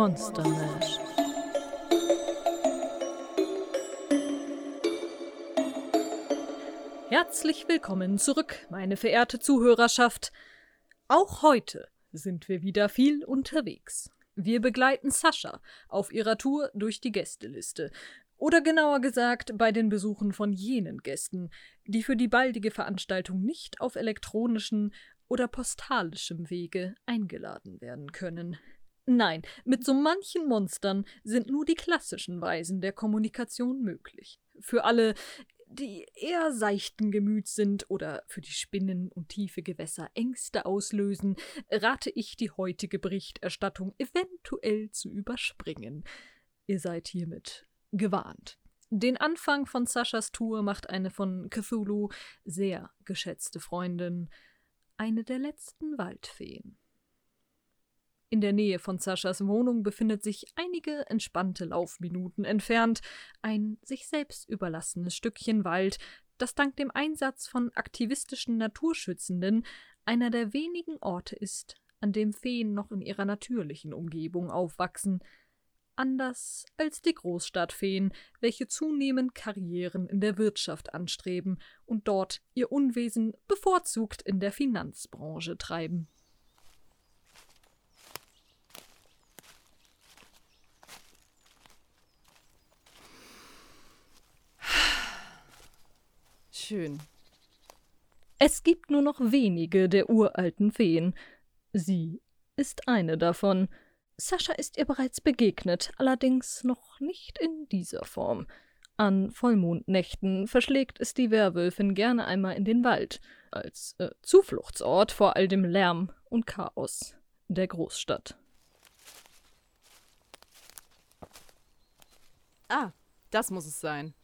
Monster Mash. Herzlich willkommen zurück, meine verehrte Zuhörerschaft. Auch heute sind wir wieder viel unterwegs. Wir begleiten Sascha auf ihrer Tour durch die Gästeliste. Oder genauer gesagt bei den Besuchen von jenen Gästen, die für die baldige Veranstaltung nicht auf elektronischen oder postalischem Wege eingeladen werden können. Nein, mit so manchen Monstern sind nur die klassischen Weisen der Kommunikation möglich. Für alle, die eher seichten Gemüts sind oder für die Spinnen und tiefe Gewässer Ängste auslösen, rate ich die heutige Berichterstattung eventuell zu überspringen. Ihr seid hiermit gewarnt. Den Anfang von Saschas Tour macht eine von Cthulhu sehr geschätzte Freundin, eine der letzten Waldfeen. In der Nähe von Saschas Wohnung befindet sich einige entspannte Laufminuten entfernt ein sich selbst überlassenes Stückchen Wald, das dank dem Einsatz von aktivistischen Naturschützenden einer der wenigen Orte ist, an dem Feen noch in ihrer natürlichen Umgebung aufwachsen, anders als die Großstadtfeen, welche zunehmend Karrieren in der Wirtschaft anstreben und dort ihr Unwesen bevorzugt in der Finanzbranche treiben. Schön. Es gibt nur noch wenige der uralten Feen. Sie ist eine davon. Sascha ist ihr bereits begegnet, allerdings noch nicht in dieser Form. An Vollmondnächten verschlägt es die Werwölfin gerne einmal in den Wald, als äh, Zufluchtsort vor all dem Lärm und Chaos der Großstadt. Ah, das muss es sein.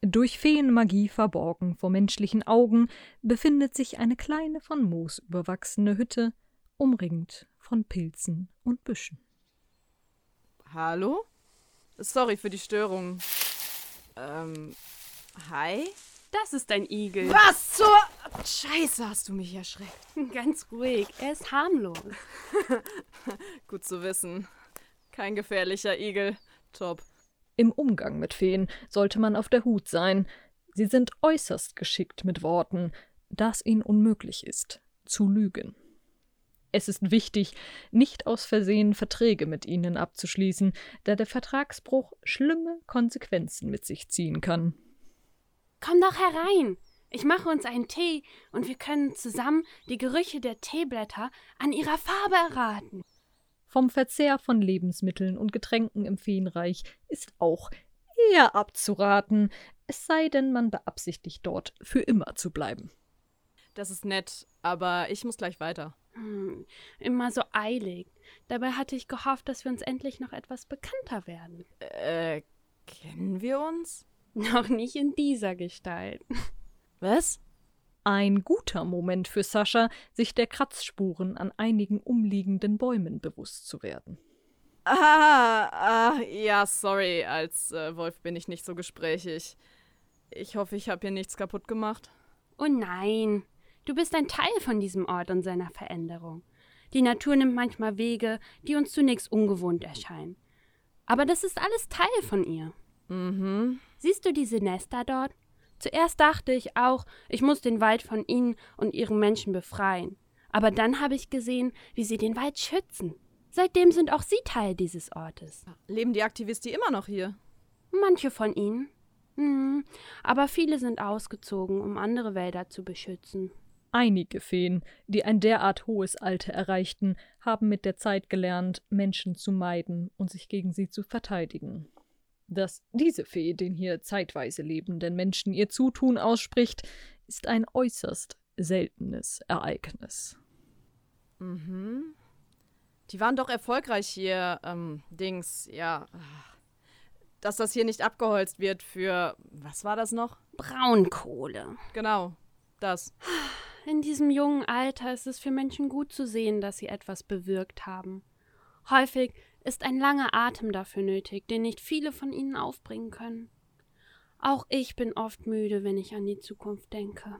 Durch Feenmagie verborgen vor menschlichen Augen befindet sich eine kleine von Moos überwachsene Hütte, umringt von Pilzen und Büschen. Hallo? Sorry für die Störung. Ähm, hi? Das ist ein Igel. Was zur Scheiße hast du mich erschreckt? Ganz ruhig, er ist harmlos. Gut zu wissen. Kein gefährlicher Igel. Top. Im Umgang mit Feen sollte man auf der Hut sein. Sie sind äußerst geschickt mit Worten, da es ihnen unmöglich ist, zu lügen. Es ist wichtig, nicht aus Versehen Verträge mit ihnen abzuschließen, da der Vertragsbruch schlimme Konsequenzen mit sich ziehen kann. Komm doch herein. Ich mache uns einen Tee und wir können zusammen die Gerüche der Teeblätter an ihrer Farbe erraten. Vom Verzehr von Lebensmitteln und Getränken im Feenreich ist auch eher abzuraten, es sei denn, man beabsichtigt dort für immer zu bleiben. Das ist nett, aber ich muss gleich weiter. Hm, immer so eilig. Dabei hatte ich gehofft, dass wir uns endlich noch etwas bekannter werden. Äh, kennen wir uns? Noch nicht in dieser Gestalt. Was? Ein guter Moment für Sascha, sich der Kratzspuren an einigen umliegenden Bäumen bewusst zu werden. Ah, ah ja, sorry, als äh, Wolf bin ich nicht so gesprächig. Ich hoffe, ich habe hier nichts kaputt gemacht. Oh nein, du bist ein Teil von diesem Ort und seiner Veränderung. Die Natur nimmt manchmal Wege, die uns zunächst ungewohnt erscheinen. Aber das ist alles Teil von ihr. Mhm. Siehst du diese Nester dort? Zuerst dachte ich auch, ich muss den Wald von ihnen und ihren Menschen befreien. Aber dann habe ich gesehen, wie sie den Wald schützen. Seitdem sind auch sie Teil dieses Ortes. Leben die Aktivisten immer noch hier? Manche von ihnen. Hm, aber viele sind ausgezogen, um andere Wälder zu beschützen. Einige Feen, die ein derart hohes Alter erreichten, haben mit der Zeit gelernt, Menschen zu meiden und sich gegen sie zu verteidigen. Dass diese Fee den hier zeitweise lebenden Menschen ihr Zutun ausspricht, ist ein äußerst seltenes Ereignis. Mhm. Die waren doch erfolgreich hier, ähm, Dings, ja. Dass das hier nicht abgeholzt wird für, was war das noch? Braunkohle. Genau, das. In diesem jungen Alter ist es für Menschen gut zu sehen, dass sie etwas bewirkt haben. Häufig ist ein langer Atem dafür nötig, den nicht viele von ihnen aufbringen können. Auch ich bin oft müde, wenn ich an die Zukunft denke.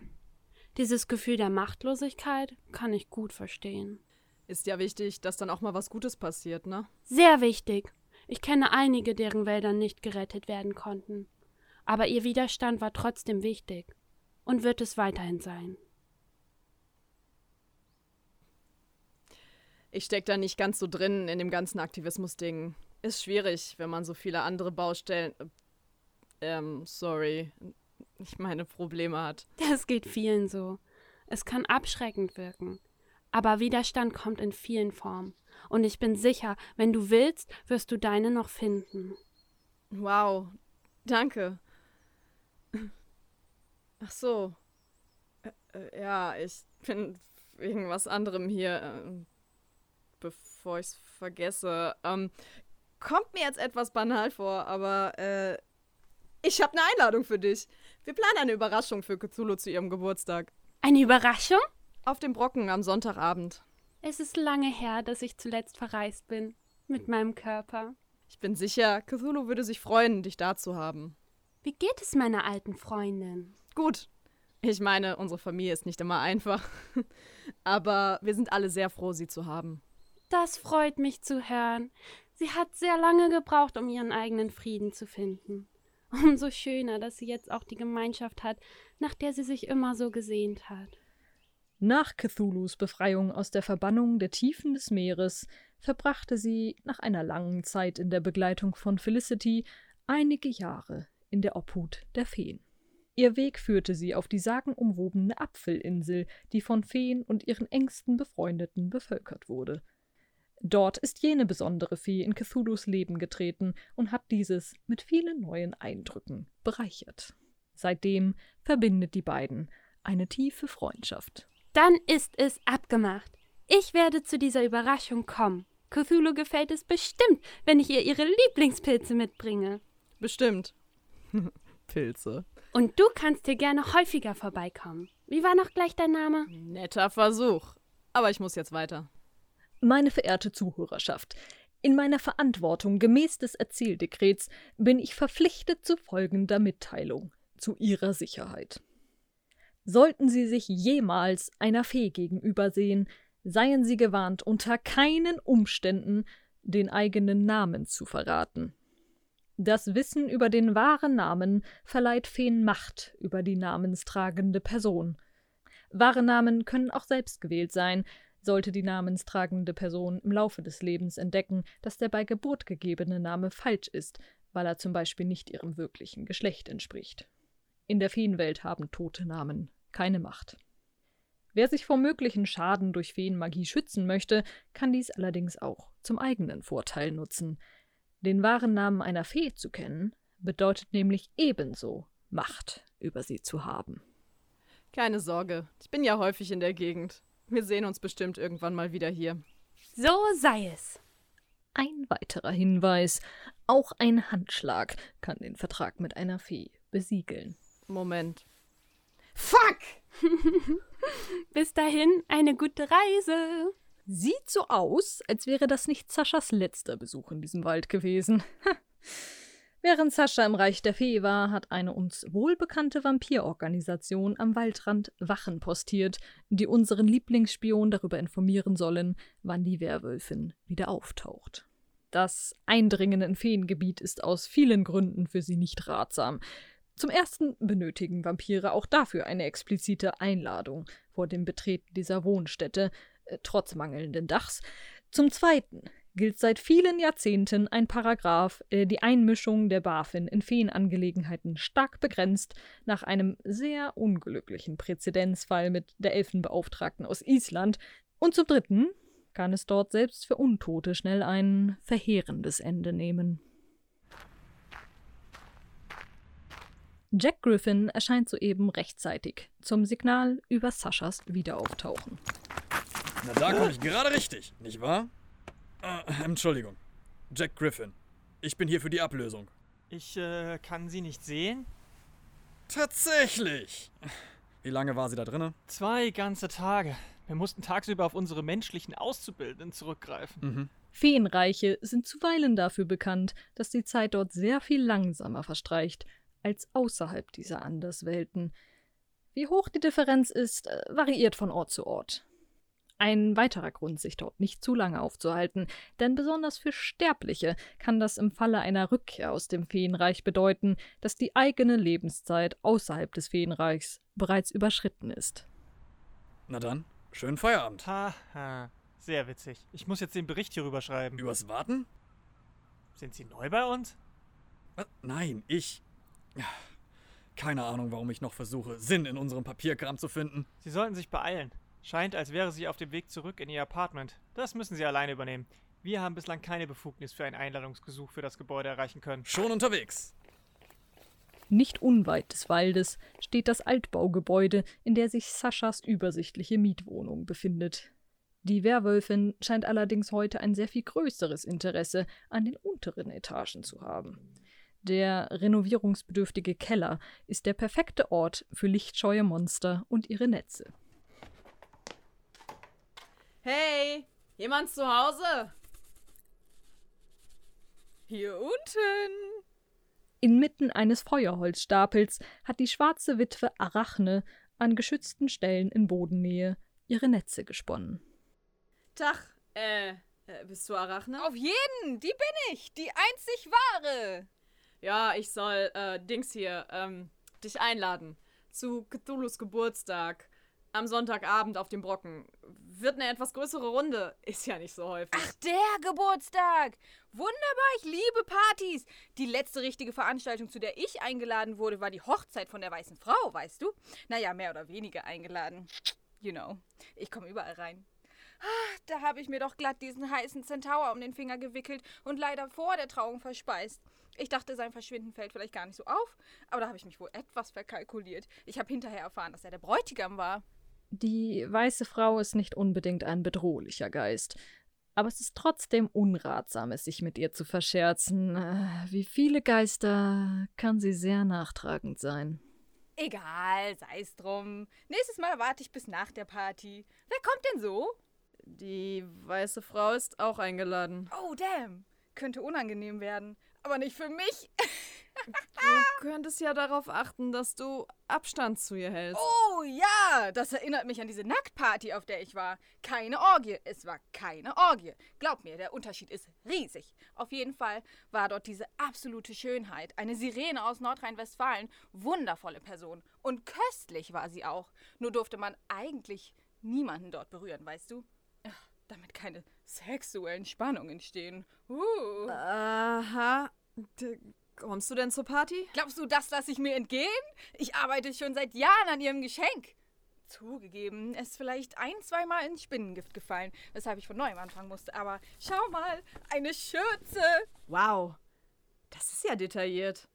Dieses Gefühl der Machtlosigkeit kann ich gut verstehen. Ist ja wichtig, dass dann auch mal was Gutes passiert, ne? Sehr wichtig. Ich kenne einige, deren Wälder nicht gerettet werden konnten. Aber ihr Widerstand war trotzdem wichtig und wird es weiterhin sein. Ich steck da nicht ganz so drin in dem ganzen Aktivismus-Ding. Ist schwierig, wenn man so viele andere Baustellen. äh, Ähm, sorry. Ich meine, Probleme hat. Das geht vielen so. Es kann abschreckend wirken. Aber Widerstand kommt in vielen Formen. Und ich bin sicher, wenn du willst, wirst du deine noch finden. Wow. Danke. Ach so. Äh, äh, ja, ich bin wegen was anderem hier. Bevor ich's vergesse. Ähm, kommt mir jetzt etwas banal vor, aber äh, ich habe eine Einladung für dich. Wir planen eine Überraschung für Cthulhu zu ihrem Geburtstag. Eine Überraschung? Auf dem Brocken am Sonntagabend. Es ist lange her, dass ich zuletzt verreist bin. Mit meinem Körper. Ich bin sicher, Cthulhu würde sich freuen, dich da zu haben. Wie geht es meiner alten Freundin? Gut. Ich meine, unsere Familie ist nicht immer einfach. Aber wir sind alle sehr froh, sie zu haben. Das freut mich zu hören. Sie hat sehr lange gebraucht, um ihren eigenen Frieden zu finden. Umso schöner, dass sie jetzt auch die Gemeinschaft hat, nach der sie sich immer so gesehnt hat. Nach Cthulhus Befreiung aus der Verbannung der Tiefen des Meeres verbrachte sie nach einer langen Zeit in der Begleitung von Felicity einige Jahre in der Obhut der Feen. Ihr Weg führte sie auf die sagenumwobene Apfelinsel, die von Feen und ihren engsten Befreundeten bevölkert wurde. Dort ist jene besondere Fee in Cthulhus Leben getreten und hat dieses mit vielen neuen Eindrücken bereichert. Seitdem verbindet die beiden eine tiefe Freundschaft. Dann ist es abgemacht. Ich werde zu dieser Überraschung kommen. Cthulhu gefällt es bestimmt, wenn ich ihr ihre Lieblingspilze mitbringe. Bestimmt. Pilze. Und du kannst hier gerne häufiger vorbeikommen. Wie war noch gleich dein Name? Netter Versuch. Aber ich muss jetzt weiter. Meine verehrte Zuhörerschaft, in meiner Verantwortung gemäß des Erzähldekrets bin ich verpflichtet zu folgender Mitteilung zu Ihrer Sicherheit. Sollten Sie sich jemals einer Fee gegenübersehen, seien Sie gewarnt, unter keinen Umständen den eigenen Namen zu verraten. Das Wissen über den wahren Namen verleiht Feen Macht über die namenstragende Person. Wahre Namen können auch selbst gewählt sein, sollte die namenstragende Person im Laufe des Lebens entdecken, dass der bei Geburt gegebene Name falsch ist, weil er zum Beispiel nicht ihrem wirklichen Geschlecht entspricht. In der Feenwelt haben tote Namen keine Macht. Wer sich vor möglichen Schaden durch Feenmagie schützen möchte, kann dies allerdings auch zum eigenen Vorteil nutzen. Den wahren Namen einer Fee zu kennen, bedeutet nämlich ebenso Macht über sie zu haben. Keine Sorge. Ich bin ja häufig in der Gegend. Wir sehen uns bestimmt irgendwann mal wieder hier. So sei es. Ein weiterer Hinweis: Auch ein Handschlag kann den Vertrag mit einer Fee besiegeln. Moment. Fuck! Bis dahin eine gute Reise. Sieht so aus, als wäre das nicht Saschas letzter Besuch in diesem Wald gewesen. Während Sascha im Reich der Fee war, hat eine uns wohlbekannte Vampirorganisation am Waldrand Wachen postiert, die unseren Lieblingsspion darüber informieren sollen, wann die Werwölfin wieder auftaucht. Das Eindringen in Feengebiet ist aus vielen Gründen für sie nicht ratsam. Zum ersten benötigen Vampire auch dafür eine explizite Einladung vor dem Betreten dieser Wohnstätte, äh, trotz mangelnden Dachs. Zum zweiten gilt seit vielen Jahrzehnten ein Paragraph, der die Einmischung der BaFin in Feenangelegenheiten stark begrenzt, nach einem sehr unglücklichen Präzedenzfall mit der Elfenbeauftragten aus Island. Und zum dritten kann es dort selbst für Untote schnell ein verheerendes Ende nehmen. Jack Griffin erscheint soeben rechtzeitig zum Signal über Saschas Wiederauftauchen. Na, da komme ich gerade richtig, nicht wahr? Äh, Entschuldigung. Jack Griffin. Ich bin hier für die Ablösung. Ich äh, kann sie nicht sehen. Tatsächlich. Wie lange war sie da drinne? Zwei ganze Tage. Wir mussten tagsüber auf unsere menschlichen Auszubildenden zurückgreifen. Mhm. Feenreiche sind zuweilen dafür bekannt, dass die Zeit dort sehr viel langsamer verstreicht als außerhalb dieser Anderswelten. Wie hoch die Differenz ist, äh, variiert von Ort zu Ort. Ein weiterer Grund, sich dort nicht zu lange aufzuhalten, denn besonders für Sterbliche kann das im Falle einer Rückkehr aus dem Feenreich bedeuten, dass die eigene Lebenszeit außerhalb des Feenreichs bereits überschritten ist. Na dann, schönen Feierabend. Haha, sehr witzig. Ich muss jetzt den Bericht hierüber schreiben. Übers Warten? Sind Sie neu bei uns? Was? Nein, ich. Keine Ahnung, warum ich noch versuche, Sinn in unserem Papierkram zu finden. Sie sollten sich beeilen. Scheint, als wäre sie auf dem Weg zurück in ihr Apartment. Das müssen Sie alleine übernehmen. Wir haben bislang keine Befugnis für ein Einladungsgesuch für das Gebäude erreichen können. Schon unterwegs. Nicht unweit des Waldes steht das Altbaugebäude, in der sich Saschas übersichtliche Mietwohnung befindet. Die Werwölfin scheint allerdings heute ein sehr viel größeres Interesse an den unteren Etagen zu haben. Der renovierungsbedürftige Keller ist der perfekte Ort für lichtscheue Monster und ihre Netze. Hey, jemand zu Hause? Hier unten. Inmitten eines Feuerholzstapels hat die schwarze Witwe Arachne an geschützten Stellen in Bodennähe ihre Netze gesponnen. Tag, äh, äh, bist du Arachne? Auf jeden, die bin ich, die einzig wahre. Ja, ich soll, äh, Dings hier, ähm, dich einladen. Zu Cthulhus Geburtstag. Am Sonntagabend auf dem Brocken. Wird eine etwas größere Runde. Ist ja nicht so häufig. Ach, der Geburtstag. Wunderbar, ich liebe Partys. Die letzte richtige Veranstaltung, zu der ich eingeladen wurde, war die Hochzeit von der weißen Frau, weißt du? Naja, mehr oder weniger eingeladen. You know, ich komme überall rein. Ah, Da habe ich mir doch glatt diesen heißen Centaur um den Finger gewickelt und leider vor der Trauung verspeist. Ich dachte, sein Verschwinden fällt vielleicht gar nicht so auf, aber da habe ich mich wohl etwas verkalkuliert. Ich habe hinterher erfahren, dass er der Bräutigam war. Die weiße Frau ist nicht unbedingt ein bedrohlicher Geist, aber es ist trotzdem unratsam, es sich mit ihr zu verscherzen. Äh, Wie viele Geister kann sie sehr nachtragend sein. Egal, sei's drum. Nächstes Mal warte ich bis nach der Party. Wer kommt denn so? Die weiße Frau ist auch eingeladen. Oh, damn. Könnte unangenehm werden. Aber nicht für mich. Du könntest ja darauf achten, dass du Abstand zu ihr hältst. Oh ja, das erinnert mich an diese Nacktparty, auf der ich war. Keine Orgie. Es war keine Orgie. Glaub mir, der Unterschied ist riesig. Auf jeden Fall war dort diese absolute Schönheit. Eine Sirene aus Nordrhein-Westfalen. Wundervolle Person. Und köstlich war sie auch. Nur durfte man eigentlich niemanden dort berühren, weißt du? Ach, damit keine sexuellen Spannungen entstehen. Uh. Aha. D kommst du denn zur Party? Glaubst du, das lasse ich mir entgehen? Ich arbeite schon seit Jahren an ihrem Geschenk. Zugegeben, es ist vielleicht ein, zweimal ins Spinnengift gefallen, weshalb ich von neuem anfangen musste. Aber schau mal, eine Schürze. Wow. Das ist ja detailliert.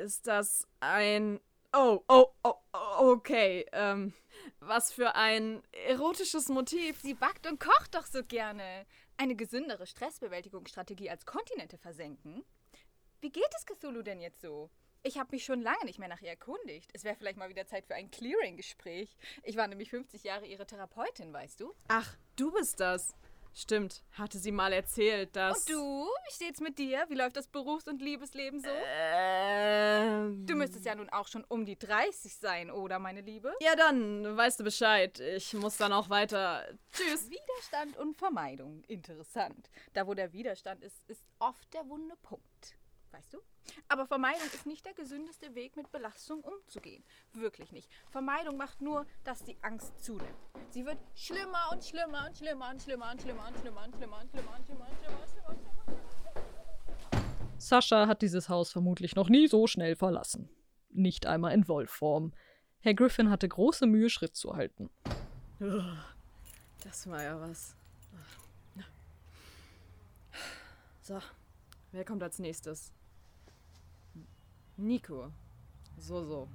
Ist das ein. Oh, oh, oh, oh, okay. Ähm, was für ein erotisches Motiv. Sie backt und kocht doch so gerne. Eine gesündere Stressbewältigungsstrategie als Kontinente versenken? Wie geht es Cthulhu denn jetzt so? Ich habe mich schon lange nicht mehr nach ihr erkundigt. Es wäre vielleicht mal wieder Zeit für ein Clearing-Gespräch. Ich war nämlich 50 Jahre ihre Therapeutin, weißt du? Ach, du bist das. Stimmt, hatte sie mal erzählt, dass. Und du? Wie steht's mit dir? Wie läuft das Berufs- und Liebesleben so? Ähm. Du müsstest ja nun auch schon um die 30 sein, oder, meine Liebe? Ja, dann weißt du Bescheid. Ich muss dann auch weiter. Tschüss. Widerstand und Vermeidung. Interessant. Da, wo der Widerstand ist, ist oft der wunde Punkt. Weißt du? Aber Vermeidung ist nicht der gesündeste Weg, mit Belastung umzugehen. Wirklich nicht. Vermeidung macht nur, dass die Angst zunimmt. Sie wird schlimmer und schlimmer und schlimmer und schlimmer und schlimmer und schlimmer und schlimmer und schlimmer und schlimmer und schlimmer und schlimmer und schlimmer. Sascha hat dieses Haus vermutlich noch nie so schnell verlassen. Nicht einmal in Wolfform. Herr Griffin hatte große Mühe, Schritt zu halten. Das war ja was. So, wer kommt als nächstes? Nico. So, so.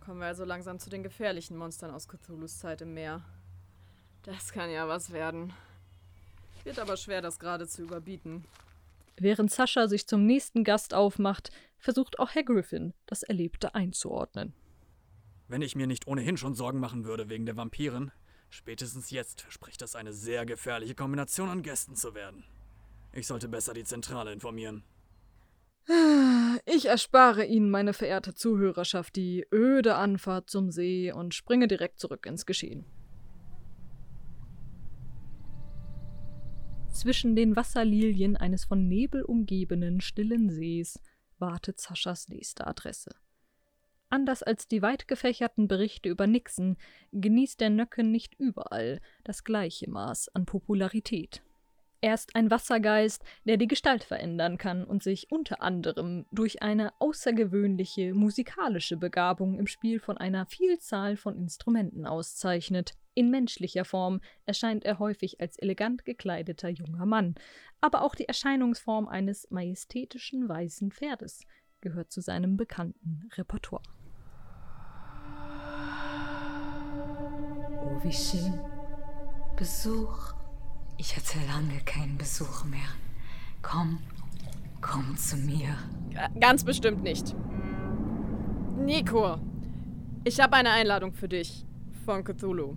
Kommen wir also langsam zu den gefährlichen Monstern aus Cthulhus Zeit im Meer. Das kann ja was werden. Wird aber schwer, das gerade zu überbieten. Während Sascha sich zum nächsten Gast aufmacht, versucht auch Herr Griffin, das Erlebte einzuordnen. Wenn ich mir nicht ohnehin schon Sorgen machen würde wegen der Vampiren, spätestens jetzt verspricht das eine sehr gefährliche Kombination an Gästen zu werden. Ich sollte besser die Zentrale informieren. Ich erspare Ihnen, meine verehrte Zuhörerschaft, die öde Anfahrt zum See und springe direkt zurück ins Geschehen. Zwischen den Wasserlilien eines von Nebel umgebenen stillen Sees wartet Saschas nächste Adresse. Anders als die weit gefächerten Berichte über Nixon genießt der Nöcken nicht überall das gleiche Maß an Popularität. Er ist ein Wassergeist, der die Gestalt verändern kann und sich unter anderem durch eine außergewöhnliche musikalische Begabung im Spiel von einer Vielzahl von Instrumenten auszeichnet. In menschlicher Form erscheint er häufig als elegant gekleideter junger Mann, aber auch die Erscheinungsform eines majestätischen weißen Pferdes gehört zu seinem bekannten Repertoire. Oh, wie schön. Besuch. Ich hatte lange keinen Besuch mehr. Komm, komm zu mir. G ganz bestimmt nicht. Nico, ich habe eine Einladung für dich von Cthulhu.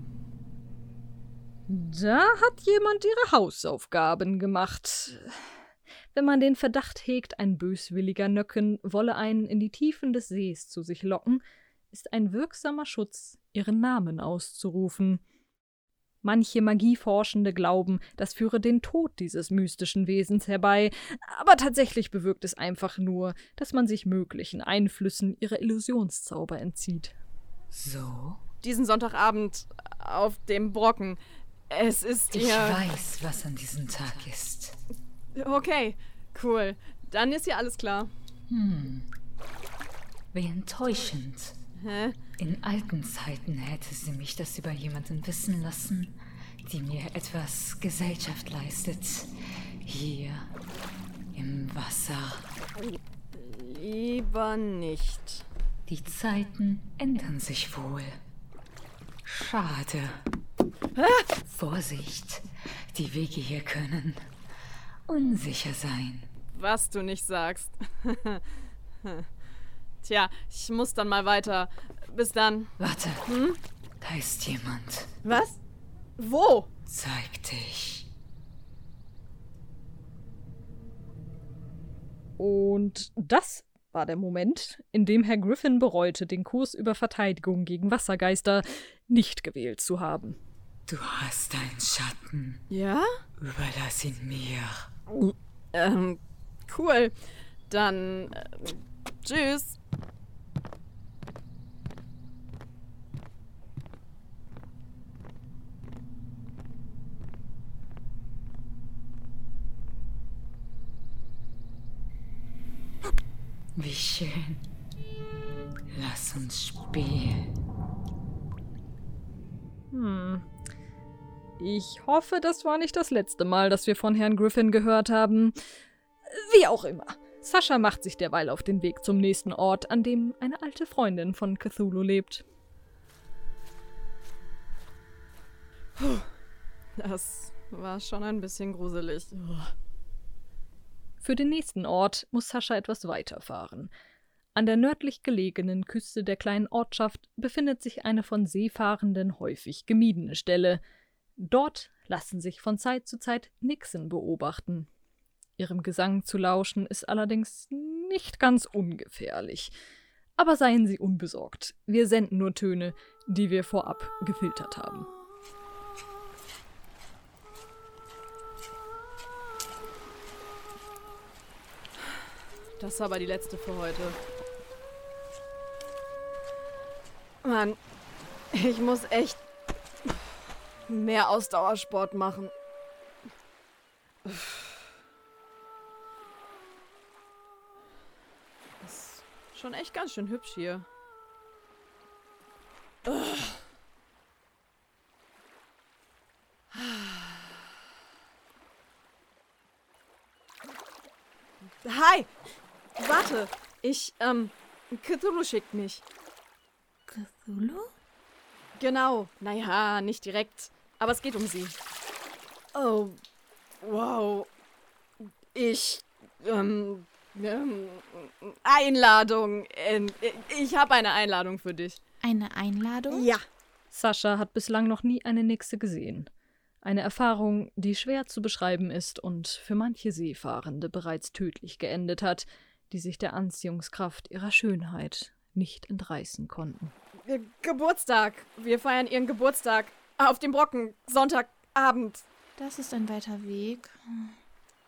Da hat jemand ihre Hausaufgaben gemacht. Wenn man den Verdacht hegt, ein böswilliger Nöcken wolle einen in die Tiefen des Sees zu sich locken, ist ein wirksamer Schutz, ihren Namen auszurufen. Manche Magieforschende glauben, das führe den Tod dieses mystischen Wesens herbei, aber tatsächlich bewirkt es einfach nur, dass man sich möglichen Einflüssen ihrer Illusionszauber entzieht. So? Diesen Sonntagabend auf dem Brocken. Es ist Ich ja. weiß, was an diesem Tag ist. Okay, cool. Dann ist ja alles klar. Hm. Wie enttäuschend. Hä? In alten Zeiten hätte sie mich das über jemanden wissen lassen, die mir etwas Gesellschaft leistet. Hier im Wasser. Lieber nicht. Die Zeiten ändern sich wohl. Schade. Vorsicht, die Wege hier können unsicher sein. Was du nicht sagst. Tja, ich muss dann mal weiter. Bis dann. Warte, da ist jemand. Was? Wo? Zeig dich. Und das war der Moment, in dem Herr Griffin bereute, den Kurs über Verteidigung gegen Wassergeister nicht gewählt zu haben. Du hast einen Schatten. Ja? Überlass ihn mir. Ähm, cool. Dann. Äh, tschüss. Wie schön. Lass uns spielen. Hm. Ich hoffe, das war nicht das letzte Mal, dass wir von Herrn Griffin gehört haben. Wie auch immer. Sascha macht sich derweil auf den Weg zum nächsten Ort, an dem eine alte Freundin von Cthulhu lebt. Das war schon ein bisschen gruselig. Für den nächsten Ort muss Sascha etwas weiterfahren. An der nördlich gelegenen Küste der kleinen Ortschaft befindet sich eine von Seefahrenden häufig gemiedene Stelle. Dort lassen sich von Zeit zu Zeit Nixen beobachten. Ihrem Gesang zu lauschen ist allerdings nicht ganz ungefährlich. Aber seien Sie unbesorgt, wir senden nur Töne, die wir vorab gefiltert haben. Das ist aber die letzte für heute. Mann, ich muss echt mehr Ausdauersport machen. Das ist schon echt ganz schön hübsch hier. Hi! Warte! Ich, ähm, Cthulhu schickt mich. Cthulhu? Genau. Naja, nicht direkt. Aber es geht um sie. Oh, wow. Ich, ähm, ähm Einladung. Ähm, ich habe eine Einladung für dich. Eine Einladung? Ja. Sascha hat bislang noch nie eine Nixe gesehen. Eine Erfahrung, die schwer zu beschreiben ist und für manche Seefahrende bereits tödlich geendet hat, die sich der Anziehungskraft ihrer Schönheit nicht entreißen konnten. Geburtstag. Wir feiern ihren Geburtstag. Auf dem Brocken. Sonntagabend. Das ist ein weiter Weg.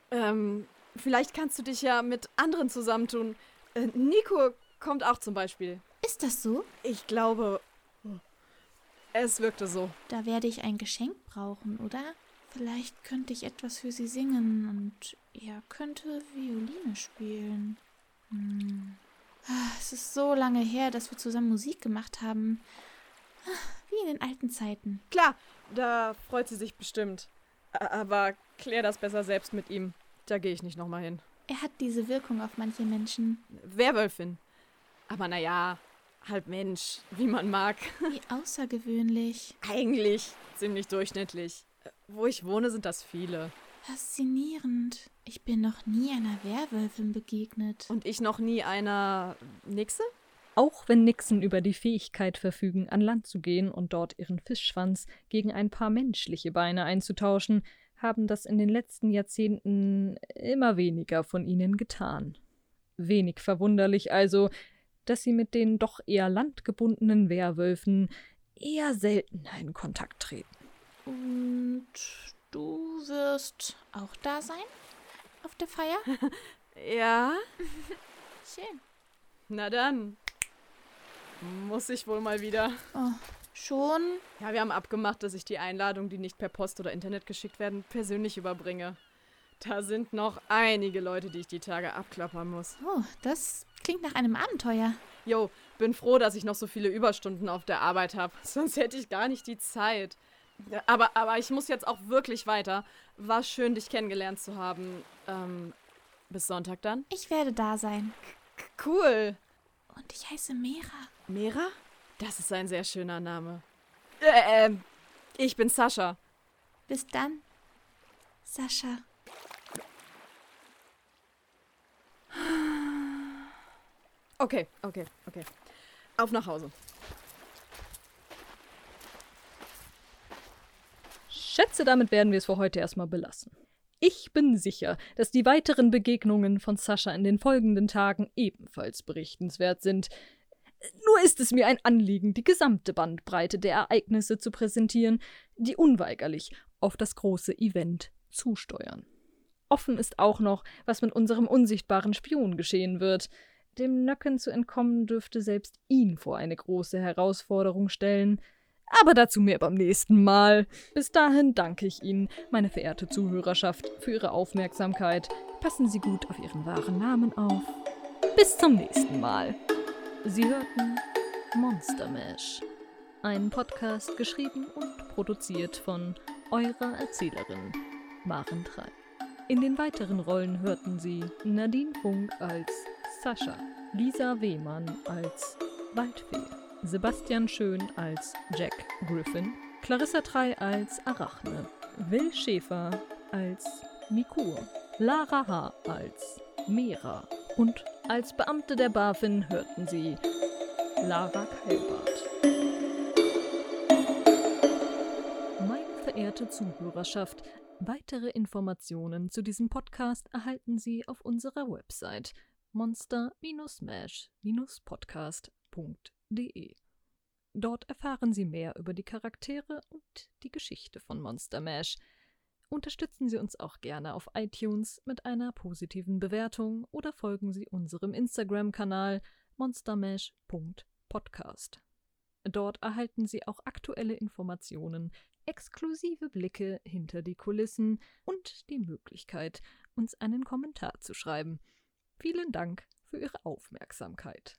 Ähm, vielleicht kannst du dich ja mit anderen zusammentun. Äh, Nico kommt auch zum Beispiel. Ist das so? Ich glaube, es wirkte so. Da werde ich ein Geschenk brauchen, oder? Vielleicht könnte ich etwas für sie singen und er könnte Violine spielen. Ah, Es ist so lange her, dass wir zusammen Musik gemacht haben. Ah, Wie in den alten Zeiten. Klar, da freut sie sich bestimmt. Aber klär das besser selbst mit ihm. Da gehe ich nicht nochmal hin. Er hat diese Wirkung auf manche Menschen. Werwölfin. Aber naja, halb Mensch, wie man mag. Wie außergewöhnlich. Eigentlich ziemlich durchschnittlich. Äh, Wo ich wohne, sind das viele. Faszinierend. Ich bin noch nie einer Werwölfin begegnet. Und ich noch nie einer Nixe? Auch wenn Nixen über die Fähigkeit verfügen, an Land zu gehen und dort ihren Fischschwanz gegen ein paar menschliche Beine einzutauschen, haben das in den letzten Jahrzehnten immer weniger von ihnen getan. Wenig verwunderlich also, dass sie mit den doch eher landgebundenen Werwölfen eher seltener in Kontakt treten. Und du wirst auch da sein? Auf der Feier? Ja, Schön. na dann. Muss ich wohl mal wieder. Oh, schon? Ja, wir haben abgemacht, dass ich die Einladung, die nicht per Post oder Internet geschickt werden, persönlich überbringe. Da sind noch einige Leute, die ich die Tage abklappern muss. Oh, das klingt nach einem Abenteuer. Jo, bin froh, dass ich noch so viele Überstunden auf der Arbeit habe. Sonst hätte ich gar nicht die Zeit. Aber, aber ich muss jetzt auch wirklich weiter. War schön, dich kennengelernt zu haben. Ähm, bis Sonntag dann? Ich werde da sein. Cool. Und ich heiße Mera. Mera? Das ist ein sehr schöner Name. Äh, ähm, ich bin Sascha. Bis dann, Sascha. Okay, okay, okay. Auf nach Hause. Schätze, damit werden wir es für heute erstmal belassen. Ich bin sicher, dass die weiteren Begegnungen von Sascha in den folgenden Tagen ebenfalls berichtenswert sind. Nur ist es mir ein Anliegen, die gesamte Bandbreite der Ereignisse zu präsentieren, die unweigerlich auf das große Event zusteuern. Offen ist auch noch, was mit unserem unsichtbaren Spion geschehen wird. Dem Nöcken zu entkommen dürfte selbst ihn vor eine große Herausforderung stellen. Aber dazu mehr beim nächsten Mal. Bis dahin danke ich Ihnen, meine verehrte Zuhörerschaft, für Ihre Aufmerksamkeit. Passen Sie gut auf Ihren wahren Namen auf. Bis zum nächsten Mal. Sie hörten Monster Mash. Ein Podcast geschrieben und produziert von eurer Erzählerin Maren Trei. In den weiteren Rollen hörten Sie Nadine Funk als Sascha, Lisa Wehmann als Waldfee, Sebastian Schön als Jack Griffin, Clarissa Trey als Arachne, Will Schäfer als Nikur, Lara H. als Mera und als Beamte der BaFin hörten Sie Lara Keilbart. Meine verehrte Zuhörerschaft, weitere Informationen zu diesem Podcast erhalten Sie auf unserer Website monster-mash-podcast.de. Dort erfahren Sie mehr über die Charaktere und die Geschichte von Monster Mash. Unterstützen Sie uns auch gerne auf iTunes mit einer positiven Bewertung oder folgen Sie unserem Instagram-Kanal monstermash.podcast. Dort erhalten Sie auch aktuelle Informationen, exklusive Blicke hinter die Kulissen und die Möglichkeit, uns einen Kommentar zu schreiben. Vielen Dank für Ihre Aufmerksamkeit.